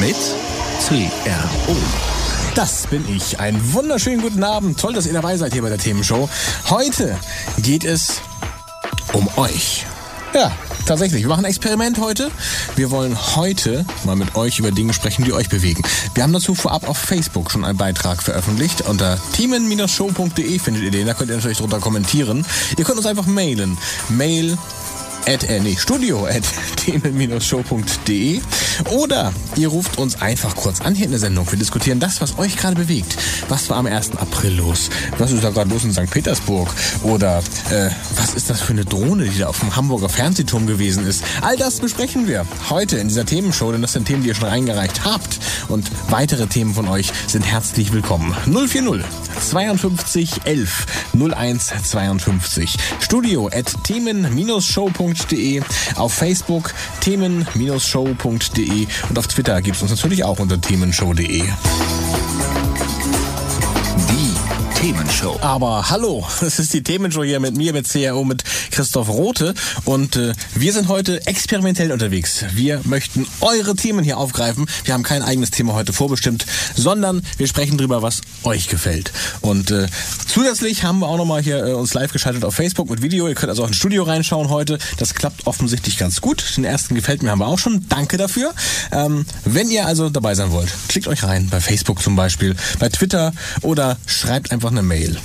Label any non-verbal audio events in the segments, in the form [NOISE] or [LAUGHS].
Mit CRO. Das bin ich. Einen wunderschönen guten Abend. Toll, dass ihr dabei seid hier bei der Themenshow. Heute geht es um euch. Ja, tatsächlich. Wir machen ein Experiment heute. Wir wollen heute mal mit euch über Dinge sprechen, die euch bewegen. Wir haben dazu vorab auf Facebook schon einen Beitrag veröffentlicht. Unter themen-show.de findet ihr den. Da könnt ihr natürlich drunter kommentieren. Ihr könnt uns einfach mailen. Mail at, äh, nee, studio at [LAUGHS] themen-show.de oder ihr ruft uns einfach kurz an hier in der Sendung. Wir diskutieren das, was euch gerade bewegt. Was war am 1. April los? Was ist da gerade los in St. Petersburg? Oder äh, was ist das für eine Drohne, die da auf dem Hamburger Fernsehturm gewesen ist? All das besprechen wir heute in dieser Themenshow, denn das sind Themen, die ihr schon eingereicht habt. Und weitere Themen von euch sind herzlich willkommen. 040 52 11 01 52 studio at themen-show.de auf Facebook themen-show.de und auf Twitter gibt es uns natürlich auch unter themenshow.de. Themenshow. Aber hallo, es ist die Themenshow hier mit mir, mit CRO, mit Christoph Rote und äh, wir sind heute experimentell unterwegs. Wir möchten eure Themen hier aufgreifen. Wir haben kein eigenes Thema heute vorbestimmt, sondern wir sprechen drüber, was euch gefällt. Und äh, zusätzlich haben wir auch nochmal hier äh, uns live geschaltet auf Facebook mit Video. Ihr könnt also auch ins Studio reinschauen heute. Das klappt offensichtlich ganz gut. Den ersten gefällt mir haben wir auch schon. Danke dafür. Ähm, wenn ihr also dabei sein wollt, klickt euch rein bei Facebook zum Beispiel, bei Twitter oder schreibt einfach eine Mail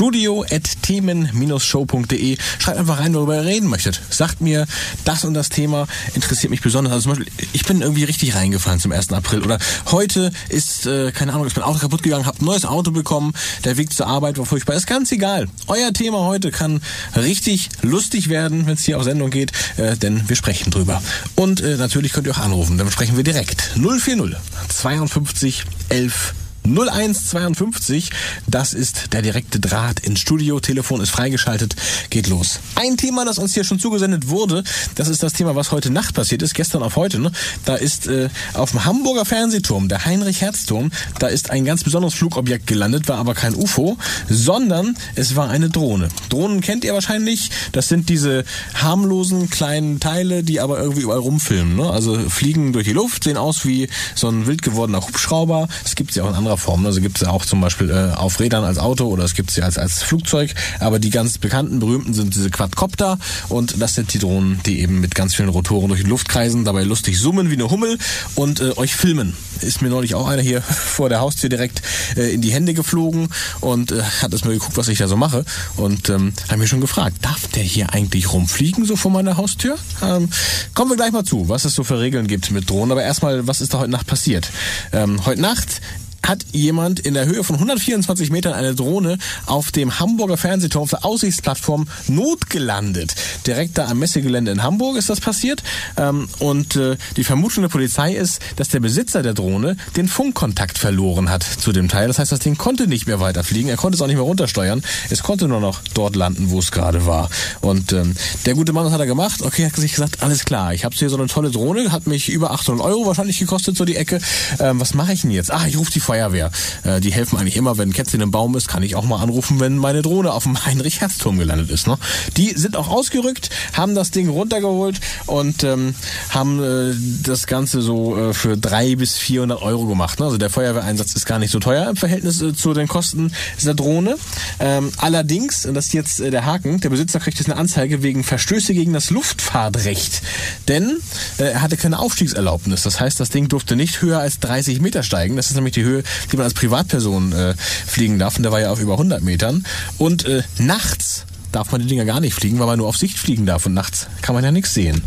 studio at themen-show.de. Schreibt einfach rein, worüber ihr reden möchtet. Sagt mir, das und das Thema interessiert mich besonders. Also zum Beispiel, ich bin irgendwie richtig reingefallen zum 1. April. Oder heute ist, äh, keine Ahnung, ist mein Auto kaputt gegangen, hab ein neues Auto bekommen, der Weg zur Arbeit war furchtbar. Ist ganz egal. Euer Thema heute kann richtig lustig werden, wenn es hier auf Sendung geht, äh, denn wir sprechen drüber. Und äh, natürlich könnt ihr auch anrufen, dann sprechen wir direkt. 040 52 11 0152, das ist der direkte Draht ins Studio. Telefon ist freigeschaltet, geht los. Ein Thema, das uns hier schon zugesendet wurde, das ist das Thema, was heute Nacht passiert ist, gestern auf heute. Ne? Da ist äh, auf dem Hamburger Fernsehturm, der Heinrich-Herz-Turm, da ist ein ganz besonderes Flugobjekt gelandet, war aber kein UFO, sondern es war eine Drohne. Drohnen kennt ihr wahrscheinlich, das sind diese harmlosen kleinen Teile, die aber irgendwie überall rumfilmen. Ne? Also fliegen durch die Luft, sehen aus wie so ein wild gewordener Hubschrauber. Es gibt sie auch in anderer Form. Also gibt es ja auch zum Beispiel äh, auf Rädern als Auto oder es gibt sie als, als Flugzeug. Aber die ganz bekannten, berühmten sind diese Quadcopter und das sind die Drohnen, die eben mit ganz vielen Rotoren durch die Luft kreisen, dabei lustig summen wie eine Hummel und äh, euch filmen. Ist mir neulich auch einer hier [LAUGHS] vor der Haustür direkt äh, in die Hände geflogen und äh, hat es mir geguckt, was ich da so mache und ähm, hat mir schon gefragt, darf der hier eigentlich rumfliegen so vor meiner Haustür? Ähm, kommen wir gleich mal zu, was es so für Regeln gibt mit Drohnen. Aber erstmal, was ist da heute Nacht passiert? Ähm, heute Nacht hat jemand in der Höhe von 124 Metern eine Drohne auf dem Hamburger Fernsehturm auf der Aussichtsplattform notgelandet. Direkt da am Messegelände in Hamburg ist das passiert. Ähm, und äh, die Vermutung der Polizei ist, dass der Besitzer der Drohne den Funkkontakt verloren hat zu dem Teil. Das heißt, das Ding konnte nicht mehr weiterfliegen. Er konnte es auch nicht mehr runtersteuern. Es konnte nur noch dort landen, wo es gerade war. Und ähm, der gute Mann, was hat er gemacht? Okay, hat sich gesagt, alles klar, ich habe hier so eine tolle Drohne, hat mich über 800 Euro wahrscheinlich gekostet, so die Ecke. Ähm, was mache ich denn jetzt? Ah, ich rufe die Feuerwehr. Äh, die helfen eigentlich immer, wenn ein Kätzchen im Baum ist, kann ich auch mal anrufen, wenn meine Drohne auf dem [LAUGHS] Heinrich-Herz-Turm gelandet ist. Ne? Die sind auch ausgerückt, haben das Ding runtergeholt und ähm, haben äh, das Ganze so äh, für drei bis 400 Euro gemacht. Ne? Also der Feuerwehreinsatz ist gar nicht so teuer im Verhältnis äh, zu den Kosten dieser Drohne. Ähm, allerdings, und das ist jetzt äh, der Haken, der Besitzer kriegt jetzt eine Anzeige wegen Verstöße gegen das Luftfahrtrecht. Denn äh, er hatte keine Aufstiegserlaubnis. Das heißt, das Ding durfte nicht höher als 30 Meter steigen. Das ist nämlich die Höhe, die man als Privatperson äh, fliegen darf. Und der war ja auf über 100 Metern. Und äh, nachts darf man die Dinger gar nicht fliegen, weil man nur auf Sicht fliegen darf und nachts kann man ja nichts sehen.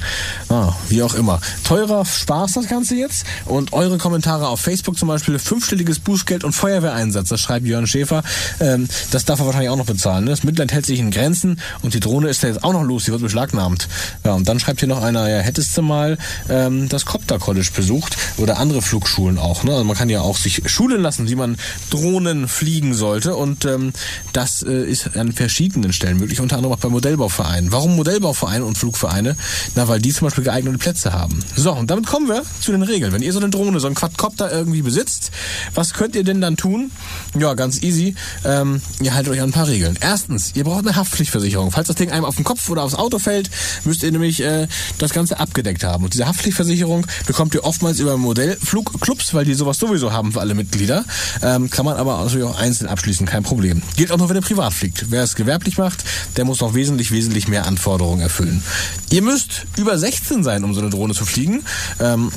Ah, wie auch immer. Teurer Spaß das Ganze jetzt und eure Kommentare auf Facebook zum Beispiel, fünfstelliges Bußgeld und Feuerwehreinsatz, das schreibt Jörn Schäfer. Ähm, das darf er wahrscheinlich auch noch bezahlen. Ne? Das Mitleid hält sich in Grenzen und die Drohne ist ja jetzt auch noch los, die wird beschlagnahmt. Ja, und dann schreibt hier noch einer, ja, hättest du mal ähm, das Copter College besucht oder andere Flugschulen auch. Ne? Also man kann ja auch sich schulen lassen, wie man Drohnen fliegen sollte und ähm, das äh, ist an verschiedenen Stellen möglich, unter anderem auch bei Modellbauvereinen. Warum Modellbauvereine und Flugvereine? Na, weil die zum Beispiel geeignete Plätze haben. So, und damit kommen wir zu den Regeln. Wenn ihr so eine Drohne, so ein Quadcopter irgendwie besitzt, was könnt ihr denn dann tun? Ja, ganz easy. Ähm, ihr haltet euch an ein paar Regeln. Erstens, ihr braucht eine Haftpflichtversicherung. Falls das Ding einem auf den Kopf oder aufs Auto fällt, müsst ihr nämlich äh, das Ganze abgedeckt haben. Und diese Haftpflichtversicherung bekommt ihr oftmals über Modellflugclubs, weil die sowas sowieso haben für alle Mitglieder. Ähm, kann man aber natürlich auch einzeln abschließen, kein Problem. Gilt auch nur, wenn ihr privat fliegt. Wer es gewerblich macht, der muss noch wesentlich, wesentlich mehr Anforderungen erfüllen. Ihr müsst über 16 sein, um so eine Drohne zu fliegen. Ähm,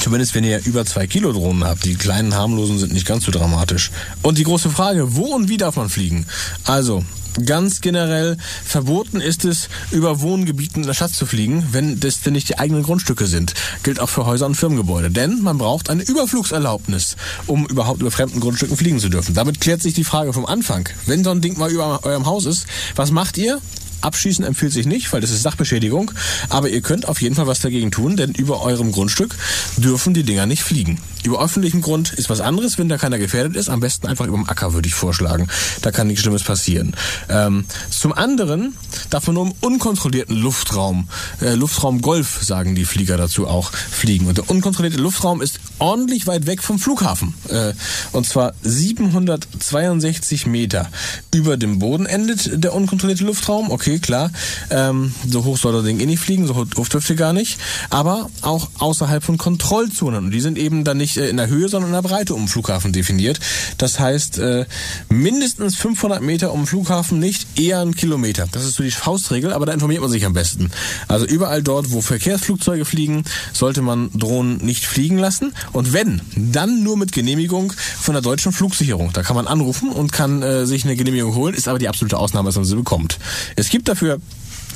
Zumindest wenn ihr über zwei Kilo Drohnen habt. Die kleinen harmlosen sind nicht ganz so dramatisch. Und die große Frage, wo und wie darf man fliegen? Also, Ganz generell verboten ist es, über Wohngebieten in der Stadt zu fliegen, wenn das denn nicht die eigenen Grundstücke sind. Gilt auch für Häuser und Firmengebäude. Denn man braucht eine Überflugserlaubnis, um überhaupt über fremden Grundstücken fliegen zu dürfen. Damit klärt sich die Frage vom Anfang. Wenn so ein Ding mal über eurem Haus ist, was macht ihr? Abschießen empfiehlt sich nicht, weil das ist Sachbeschädigung. Aber ihr könnt auf jeden Fall was dagegen tun, denn über eurem Grundstück dürfen die Dinger nicht fliegen. Über öffentlichem Grund ist was anderes, wenn da keiner gefährdet ist. Am besten einfach über dem Acker, würde ich vorschlagen. Da kann nichts Schlimmes passieren. Ähm, zum anderen darf man nur im unkontrollierten Luftraum, äh, Luftraum Golf, sagen die Flieger dazu auch, fliegen. Und der unkontrollierte Luftraum ist ordentlich weit weg vom Flughafen. Äh, und zwar 762 Meter über dem Boden endet der unkontrollierte Luftraum. Okay, klar. Ähm, so hoch soll das Ding eh nicht fliegen, so hoch dürfte gar nicht. Aber auch außerhalb von Kontrollzonen. Und die sind eben dann nicht äh, in der Höhe, sondern in der Breite um den Flughafen definiert. Das heißt, äh, mindestens 500 Meter um den Flughafen nicht, eher ein Kilometer. Das ist so die Faustregel, aber da informiert man sich am besten. Also überall dort, wo Verkehrsflugzeuge fliegen, sollte man Drohnen nicht fliegen lassen. Und wenn, dann nur mit Genehmigung von der deutschen Flugsicherung. Da kann man anrufen und kann äh, sich eine Genehmigung holen, ist aber die absolute Ausnahme, dass man sie bekommt. Es gibt dafür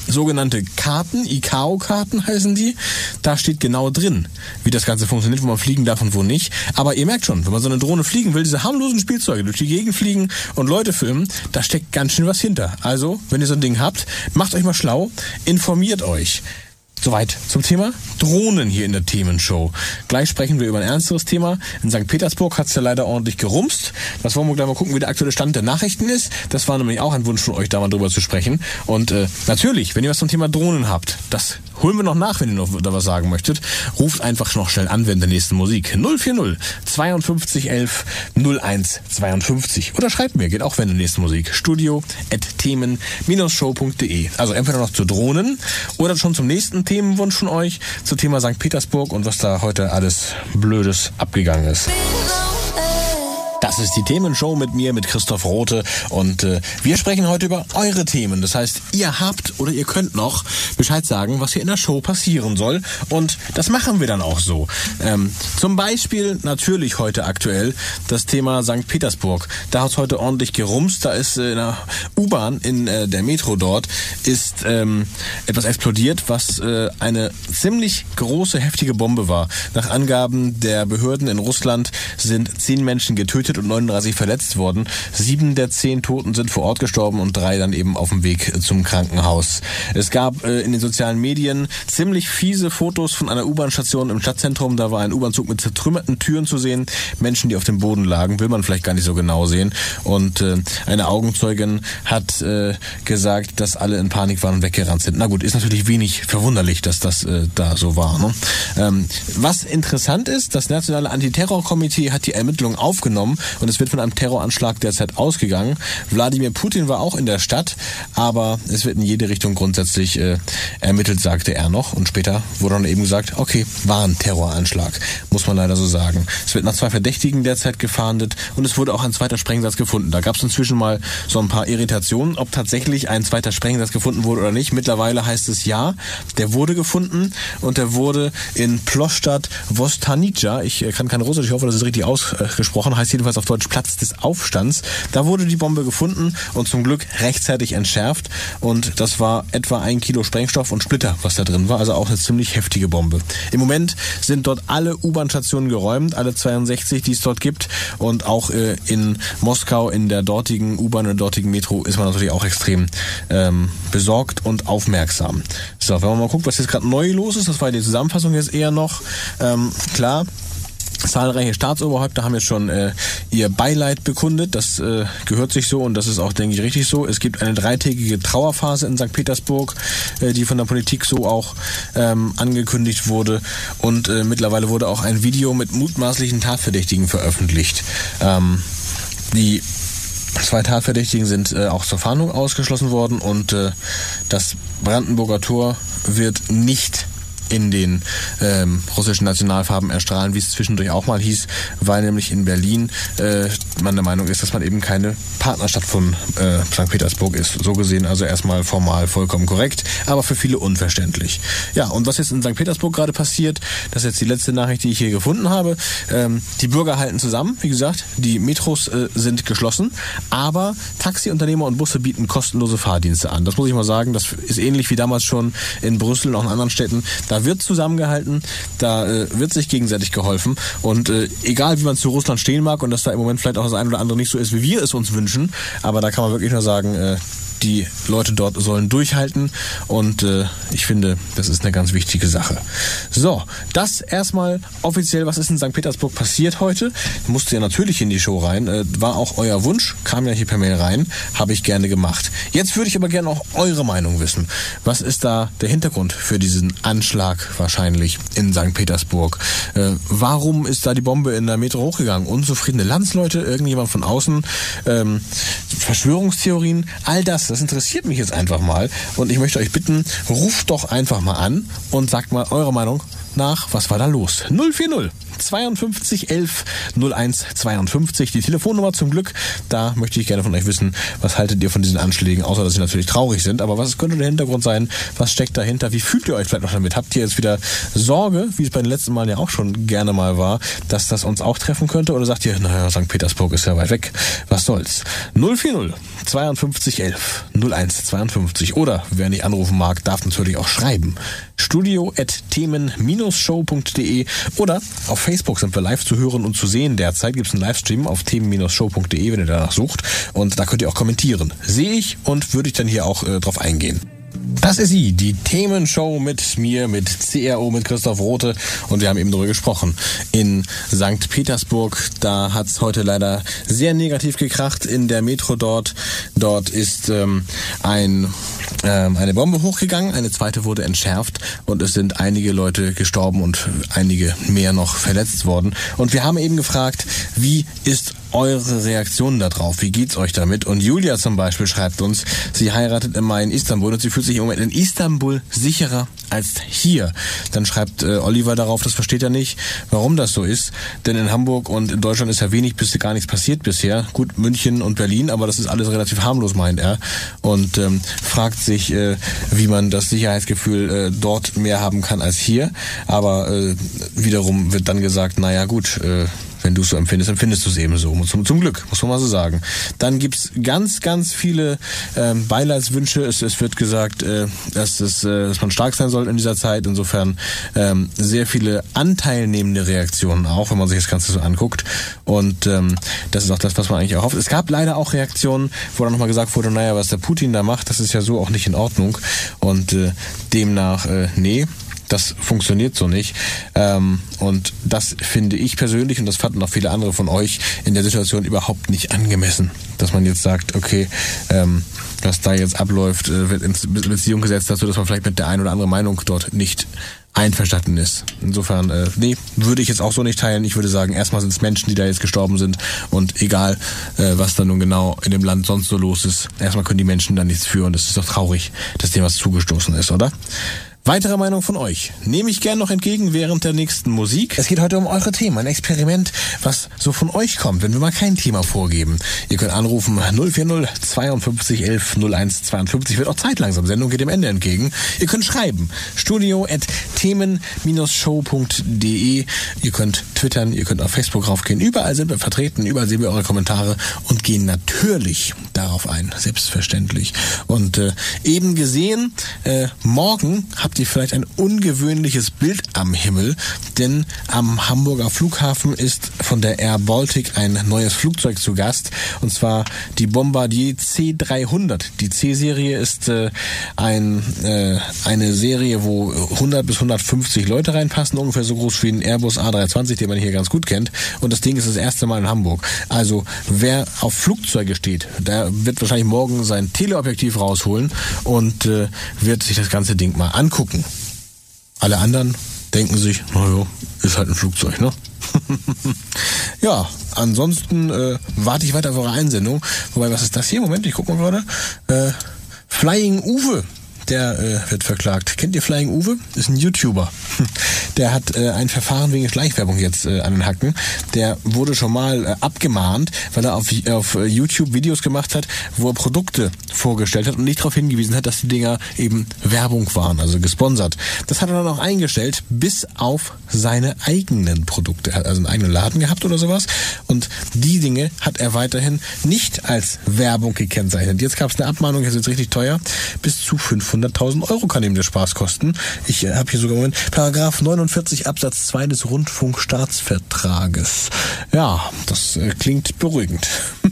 sogenannte Karten, ICAO-Karten heißen die. Da steht genau drin, wie das Ganze funktioniert, wo man fliegen darf und wo nicht. Aber ihr merkt schon, wenn man so eine Drohne fliegen will, diese harmlosen Spielzeuge durch die Gegend fliegen und Leute filmen, da steckt ganz schön was hinter. Also, wenn ihr so ein Ding habt, macht euch mal schlau, informiert euch. Soweit zum Thema Drohnen hier in der Themenshow. Gleich sprechen wir über ein ernsteres Thema. In St. Petersburg hat es ja leider ordentlich gerumst. Das wollen wir gleich mal gucken, wie der aktuelle Stand der Nachrichten ist. Das war nämlich auch ein Wunsch von euch, da mal drüber zu sprechen. Und äh, natürlich, wenn ihr was zum Thema Drohnen habt, das holen wir noch nach, wenn ihr noch da was sagen möchtet. Ruft einfach noch schnell an während der nächsten Musik. 040 52 11 01 52. Oder schreibt mir, geht auch während der nächsten Musik. Studio at themen-show.de. Also entweder noch zu Drohnen oder schon zum nächsten Themenwunsch von euch zum Thema St. Petersburg und was da heute alles Blödes abgegangen ist. Das ist die Themenshow mit mir, mit Christoph Rote. Und äh, wir sprechen heute über eure Themen. Das heißt, ihr habt oder ihr könnt noch Bescheid sagen, was hier in der Show passieren soll. Und das machen wir dann auch so. Ähm, zum Beispiel natürlich heute aktuell das Thema St. Petersburg. Da hat es heute ordentlich gerumst. Da ist äh, in der U-Bahn, in äh, der Metro dort, ist ähm, etwas explodiert, was äh, eine ziemlich große, heftige Bombe war. Nach Angaben der Behörden in Russland sind zehn Menschen getötet getötet und 39 verletzt worden. Sieben der zehn Toten sind vor Ort gestorben und drei dann eben auf dem Weg zum Krankenhaus. Es gab äh, in den sozialen Medien ziemlich fiese Fotos von einer U-Bahn-Station im Stadtzentrum. Da war ein U-Bahn-Zug mit zertrümmerten Türen zu sehen. Menschen, die auf dem Boden lagen, will man vielleicht gar nicht so genau sehen. Und äh, eine Augenzeugin hat äh, gesagt, dass alle in Panik waren und weggerannt sind. Na gut, ist natürlich wenig verwunderlich, dass das da so war. Ne? Ähm, was interessant ist, das Nationale Antiterrorkomitee hat die Ermittlungen aufgenommen und es wird von einem Terroranschlag derzeit ausgegangen. Wladimir Putin war auch in der Stadt, aber es wird in jede Richtung grundsätzlich äh, ermittelt, sagte er noch. Und später wurde dann eben gesagt, okay, war ein Terroranschlag, muss man leider so sagen. Es wird nach zwei Verdächtigen derzeit gefahndet und es wurde auch ein zweiter Sprengsatz gefunden. Da gab es inzwischen mal so ein paar Irritationen, ob tatsächlich ein zweiter Sprengsatz gefunden wurde oder nicht. Mittlerweile heißt es ja, der wurde gefunden und der wurde in Plostadt Vostanica, ich äh, kann kein Russisch, ich hoffe, das ist richtig ausgesprochen, heißt jedenfalls auf Deutsch Platz des Aufstands. Da wurde die Bombe gefunden und zum Glück rechtzeitig entschärft. Und das war etwa ein Kilo Sprengstoff und Splitter, was da drin war. Also auch eine ziemlich heftige Bombe. Im Moment sind dort alle U-Bahn-Stationen geräumt, alle 62, die es dort gibt. Und auch äh, in Moskau, in der dortigen U-Bahn und dortigen Metro, ist man natürlich auch extrem ähm, besorgt und aufmerksam. So, wenn man mal guckt, was jetzt gerade neu los ist, das war die Zusammenfassung jetzt eher noch. Ähm, klar, Zahlreiche Staatsoberhäupter haben jetzt schon äh, ihr Beileid bekundet. Das äh, gehört sich so und das ist auch, denke ich, richtig so. Es gibt eine dreitägige Trauerphase in St. Petersburg, äh, die von der Politik so auch ähm, angekündigt wurde. Und äh, mittlerweile wurde auch ein Video mit mutmaßlichen Tatverdächtigen veröffentlicht. Ähm, die Zwei Tatverdächtigen sind äh, auch zur Fahndung ausgeschlossen worden und äh, das Brandenburger Tor wird nicht in den ähm, russischen Nationalfarben erstrahlen, wie es zwischendurch auch mal hieß, weil nämlich in Berlin äh, man der Meinung ist, dass man eben keine Partnerstadt von äh, St. Petersburg ist. So gesehen also erstmal formal vollkommen korrekt, aber für viele unverständlich. Ja, und was jetzt in St. Petersburg gerade passiert, das ist jetzt die letzte Nachricht, die ich hier gefunden habe. Ähm, die Bürger halten zusammen, wie gesagt, die Metros äh, sind geschlossen, aber Taxiunternehmer und Busse bieten kostenlose Fahrdienste an. Das muss ich mal sagen, das ist ähnlich wie damals schon in Brüssel und auch in anderen Städten. Da da wird zusammengehalten, da äh, wird sich gegenseitig geholfen. Und äh, egal wie man zu Russland stehen mag und dass da im Moment vielleicht auch das eine oder andere nicht so ist, wie wir es uns wünschen, aber da kann man wirklich nur sagen, äh, die Leute dort sollen durchhalten und äh, ich finde, das ist eine ganz wichtige Sache. So, das erstmal offiziell, was ist in St. Petersburg passiert heute? Musste ja natürlich in die Show rein, äh, war auch euer Wunsch, kam ja hier per Mail rein, habe ich gerne gemacht. Jetzt würde ich aber gerne auch eure Meinung wissen. Was ist da der Hintergrund für diesen Anschlag wahrscheinlich in St. Petersburg? Äh, warum ist da die Bombe in der Metro hochgegangen? Unzufriedene Landsleute, irgendjemand von außen, ähm, Verschwörungstheorien, all das das interessiert mich jetzt einfach mal. Und ich möchte euch bitten, ruft doch einfach mal an und sagt mal eure Meinung nach, was war da los? 040 52 11 01 52, die Telefonnummer zum Glück. Da möchte ich gerne von euch wissen, was haltet ihr von diesen Anschlägen, außer dass sie natürlich traurig sind. Aber was könnte der Hintergrund sein? Was steckt dahinter? Wie fühlt ihr euch vielleicht noch damit? Habt ihr jetzt wieder Sorge, wie es bei den letzten Malen ja auch schon gerne mal war, dass das uns auch treffen könnte? Oder sagt ihr, naja, St. Petersburg ist ja weit weg. Was soll's? 040 52 11 01 52. Oder wer nicht anrufen mag, darf natürlich auch schreiben studio.themen-show.de oder auf Facebook sind wir live zu hören und zu sehen. Derzeit gibt es einen Livestream auf themen-show.de, wenn ihr danach sucht. Und da könnt ihr auch kommentieren. Sehe ich und würde ich dann hier auch äh, drauf eingehen. Das ist sie, die Themenshow mit mir, mit CRO, mit Christoph Rote und wir haben eben darüber gesprochen. In St. Petersburg, da hat es heute leider sehr negativ gekracht in der Metro dort. Dort ist ähm, ein, ähm, eine Bombe hochgegangen, eine zweite wurde entschärft und es sind einige Leute gestorben und einige mehr noch verletzt worden. Und wir haben eben gefragt, wie ist eure Reaktionen darauf? Wie geht's euch damit? Und Julia zum Beispiel schreibt uns, sie heiratet im Mai in Istanbul und sie fühlt sich im Moment in Istanbul sicherer als hier. Dann schreibt äh, Oliver darauf, das versteht er nicht, warum das so ist. Denn in Hamburg und in Deutschland ist ja wenig bis gar nichts passiert bisher. Gut, München und Berlin, aber das ist alles relativ harmlos, meint er. Und ähm, fragt sich, äh, wie man das Sicherheitsgefühl äh, dort mehr haben kann als hier. Aber äh, wiederum wird dann gesagt, naja gut, äh, wenn du es so empfindest, empfindest du es eben so. Zum, zum Glück, muss man mal so sagen. Dann gibt's ganz, ganz viele ähm, Beileidswünsche. Es, es wird gesagt, äh, dass, es, äh, dass man stark sein soll in dieser Zeit. Insofern ähm, sehr viele anteilnehmende Reaktionen auch, wenn man sich das Ganze so anguckt. Und ähm, das ist auch das, was man eigentlich erhofft. Es gab leider auch Reaktionen, wo dann nochmal gesagt wurde, naja, was der Putin da macht, das ist ja so auch nicht in Ordnung. Und äh, demnach, äh, nee, das funktioniert so nicht. Ähm, und das finde ich persönlich und das fanden auch viele andere von euch in der Situation überhaupt nicht angemessen. Dass man jetzt sagt, okay, ähm, was da jetzt abläuft, äh, wird ins Beziehung gesetzt dazu, dass man vielleicht mit der einen oder anderen Meinung dort nicht einverstanden ist. Insofern, äh, nee, würde ich jetzt auch so nicht teilen. Ich würde sagen, erstmal sind es Menschen, die da jetzt gestorben sind und egal, äh, was da nun genau in dem Land sonst so los ist, erstmal können die Menschen da nichts für und es ist doch traurig, dass dem was zugestoßen ist, oder? Weitere Meinung von euch nehme ich gern noch entgegen während der nächsten Musik. Es geht heute um eure Themen, ein Experiment, was so von euch kommt, wenn wir mal kein Thema vorgeben. Ihr könnt anrufen 040 52 11 01 52. Wird auch Zeit langsam. Sendung geht dem Ende entgegen. Ihr könnt schreiben studio at themen-show.de. Ihr könnt twittern, ihr könnt auf Facebook raufgehen. Überall sind wir vertreten, überall sehen wir eure Kommentare und gehen natürlich darauf ein, selbstverständlich. Und äh, eben gesehen, äh, morgen habt ihr vielleicht ein ungewöhnliches Bild am Himmel, denn am Hamburger Flughafen ist von der Air Baltic ein neues Flugzeug zu Gast, und zwar die Bombardier C300. Die C-Serie ist äh, ein, äh, eine Serie, wo 100 bis 150 Leute reinpassen, ungefähr so groß wie ein Airbus A320, den man hier ganz gut kennt. Und das Ding ist das erste Mal in Hamburg. Also wer auf Flugzeuge steht, der wird wahrscheinlich morgen sein Teleobjektiv rausholen und äh, wird sich das ganze Ding mal angucken. Alle anderen denken sich, naja, ist halt ein Flugzeug, ne? [LAUGHS] ja, ansonsten äh, warte ich weiter auf eure Einsendung. Wobei, was ist das hier? Moment, ich guck mal gerade. Äh, Flying Uwe der äh, wird verklagt. Kennt ihr Flying Uwe? Ist ein YouTuber. [LAUGHS] Der hat äh, ein Verfahren wegen Schleichwerbung jetzt äh, an den Hacken. Der wurde schon mal äh, abgemahnt, weil er auf, auf YouTube Videos gemacht hat, wo er Produkte vorgestellt hat und nicht darauf hingewiesen hat, dass die Dinger eben Werbung waren, also gesponsert. Das hat er dann auch eingestellt, bis auf seine eigenen Produkte. Er hat also einen eigenen Laden gehabt oder sowas. Und die Dinge hat er weiterhin nicht als Werbung gekennzeichnet. Jetzt gab es eine Abmahnung, jetzt ist richtig teuer, bis zu 500 500.000 Euro kann ihm der Spaß kosten. Ich äh, habe hier sogar Moment, Paragraph 49 Absatz 2 des Rundfunkstaatsvertrages. Ja, das äh, klingt beruhigend.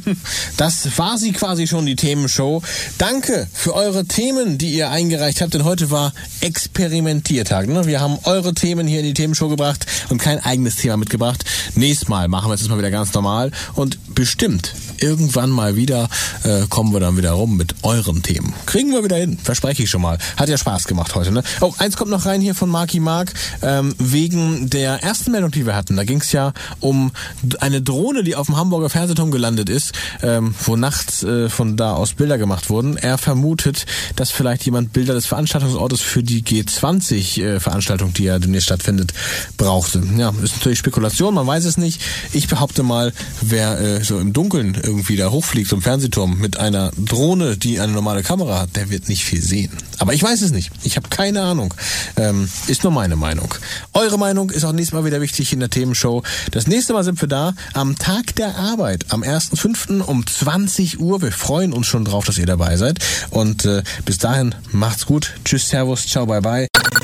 [LAUGHS] das war sie quasi schon, die Themenshow. Danke für eure Themen, die ihr eingereicht habt, denn heute war Experimentiertag. Ne? Wir haben eure Themen hier in die Themenshow gebracht und kein eigenes Thema mitgebracht. Nächstes Mal machen wir es jetzt mal wieder ganz normal und bestimmt irgendwann mal wieder äh, kommen wir dann wieder rum mit euren Themen. Kriegen wir wieder hin, verspreche ich schon mal. Hat ja Spaß gemacht heute. Ne? Oh, eins kommt noch rein hier von Marky Mark, ähm, wegen der ersten Meldung, die wir hatten. Da ging es ja um eine Drohne, die auf dem Hamburger Fernsehturm gelandet ist, ähm, wo nachts äh, von da aus Bilder gemacht wurden. Er vermutet, dass vielleicht jemand Bilder des Veranstaltungsortes für die G20-Veranstaltung, äh, die ja demnächst stattfindet, brauchte. Ja, ist natürlich Spekulation, man weiß es nicht. Ich behaupte mal, wer äh, so im Dunkeln irgendwie da hochfliegt zum Fernsehturm mit einer Drohne, die eine normale Kamera hat, der wird nicht viel sehen. Aber ich weiß es nicht. Ich habe keine Ahnung. Ähm, ist nur meine Meinung. Eure Meinung ist auch nächstes Mal wieder wichtig in der Themenshow. Das nächste Mal sind wir da am Tag der Arbeit, am 1.5. um 20 Uhr. Wir freuen uns schon drauf, dass ihr dabei seid. Und äh, bis dahin macht's gut. Tschüss, Servus, ciao, bye bye.